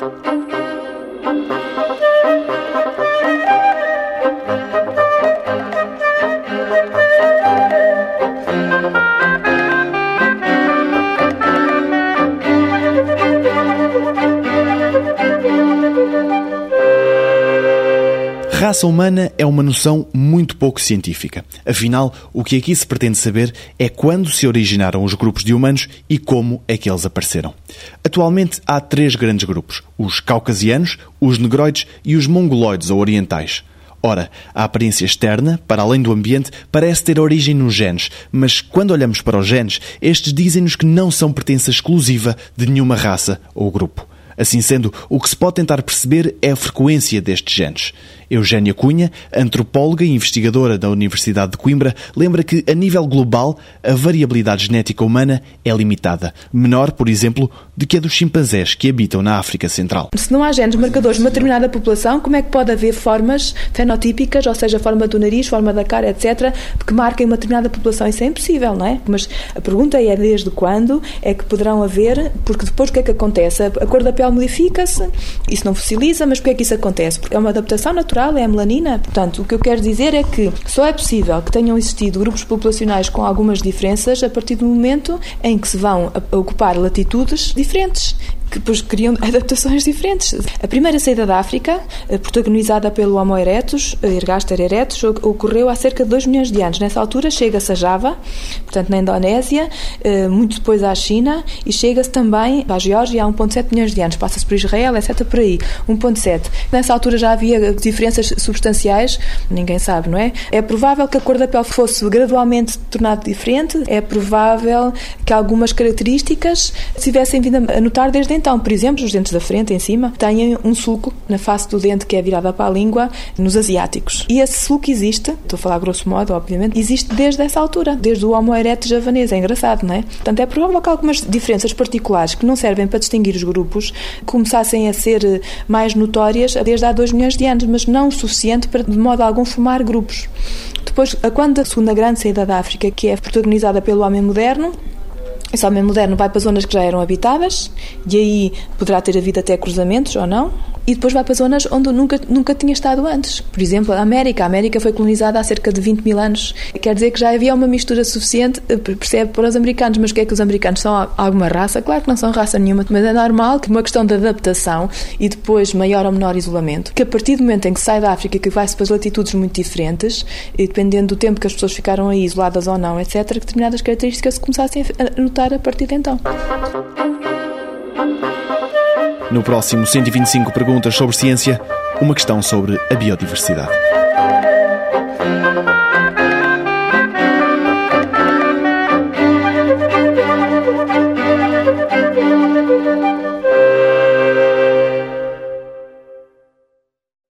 Thank you. Raça humana é uma noção muito pouco científica. Afinal, o que aqui se pretende saber é quando se originaram os grupos de humanos e como é que eles apareceram. Atualmente há três grandes grupos: os caucasianos, os negroides e os mongoloides ou orientais. Ora, a aparência externa, para além do ambiente, parece ter origem nos genes, mas quando olhamos para os genes, estes dizem-nos que não são pertença exclusiva de nenhuma raça ou grupo. Assim sendo, o que se pode tentar perceber é a frequência destes genes. Eugénia Cunha, antropóloga e investigadora da Universidade de Coimbra, lembra que, a nível global, a variabilidade genética humana é limitada, menor, por exemplo, do que a dos chimpanzés que habitam na África Central. Se não há genes marcadores de uma determinada população, como é que pode haver formas fenotípicas, ou seja, forma do nariz, forma da cara, etc., que marquem uma determinada população? Isso é impossível, não é? Mas a pergunta é desde quando é que poderão haver, porque depois o que é que acontece? A cor da pele modifica-se, isso não fossiliza, mas porquê é que isso acontece? Porque é uma adaptação natural é a melanina. Portanto, o que eu quero dizer é que só é possível que tenham existido grupos populacionais com algumas diferenças a partir do momento em que se vão ocupar latitudes diferentes que depois criam adaptações diferentes. A primeira saída da África, eh, protagonizada pelo Homo erectus, eh, Ergaster erectus, ocorreu há cerca de 2 milhões de anos. Nessa altura chega-se a Java, portanto na Indonésia, muito depois à China e chega-se também à Geórgia há 1.7 milhões de anos. Passa-se por Israel, etc. por aí. 1.7. Nessa altura já havia diferenças substanciais, ninguém sabe, não é? É provável que a cor da pele fosse gradualmente tornada diferente, é provável que algumas características se tivessem vindo a notar desde então, por exemplo, os dentes da frente, em cima, têm um sulco na face do dente que é virada para a língua nos asiáticos. E esse sulco existe, estou a falar grosso modo, obviamente, existe desde essa altura, desde o Homo erectus javanês. É engraçado, não é? Portanto, é provável que algumas diferenças particulares que não servem para distinguir os grupos começassem a ser eh, mais notórias desde há 2 milhões de anos, mas não o suficiente para, de modo algum, formar grupos. Depois, quando a segunda grande saída da África, que é protagonizada pelo homem moderno, esse homem moderno vai para zonas que já eram habitadas e aí poderá ter havido até cruzamentos ou não e depois vai para zonas onde nunca, nunca tinha estado antes. Por exemplo, a América. A América foi colonizada há cerca de 20 mil anos. Quer dizer que já havia uma mistura suficiente, eh, percebe, para os americanos. Mas o que é que os americanos são? Alguma raça? Claro que não são raça nenhuma, mas é normal que uma questão de adaptação e depois maior ou menor isolamento, que a partir do momento em que sai da África, que vai-se para latitudes muito diferentes, e dependendo do tempo que as pessoas ficaram aí isoladas ou não, etc., que determinadas características se começassem a notar a partir de então. No próximo 125 perguntas sobre ciência, uma questão sobre a biodiversidade.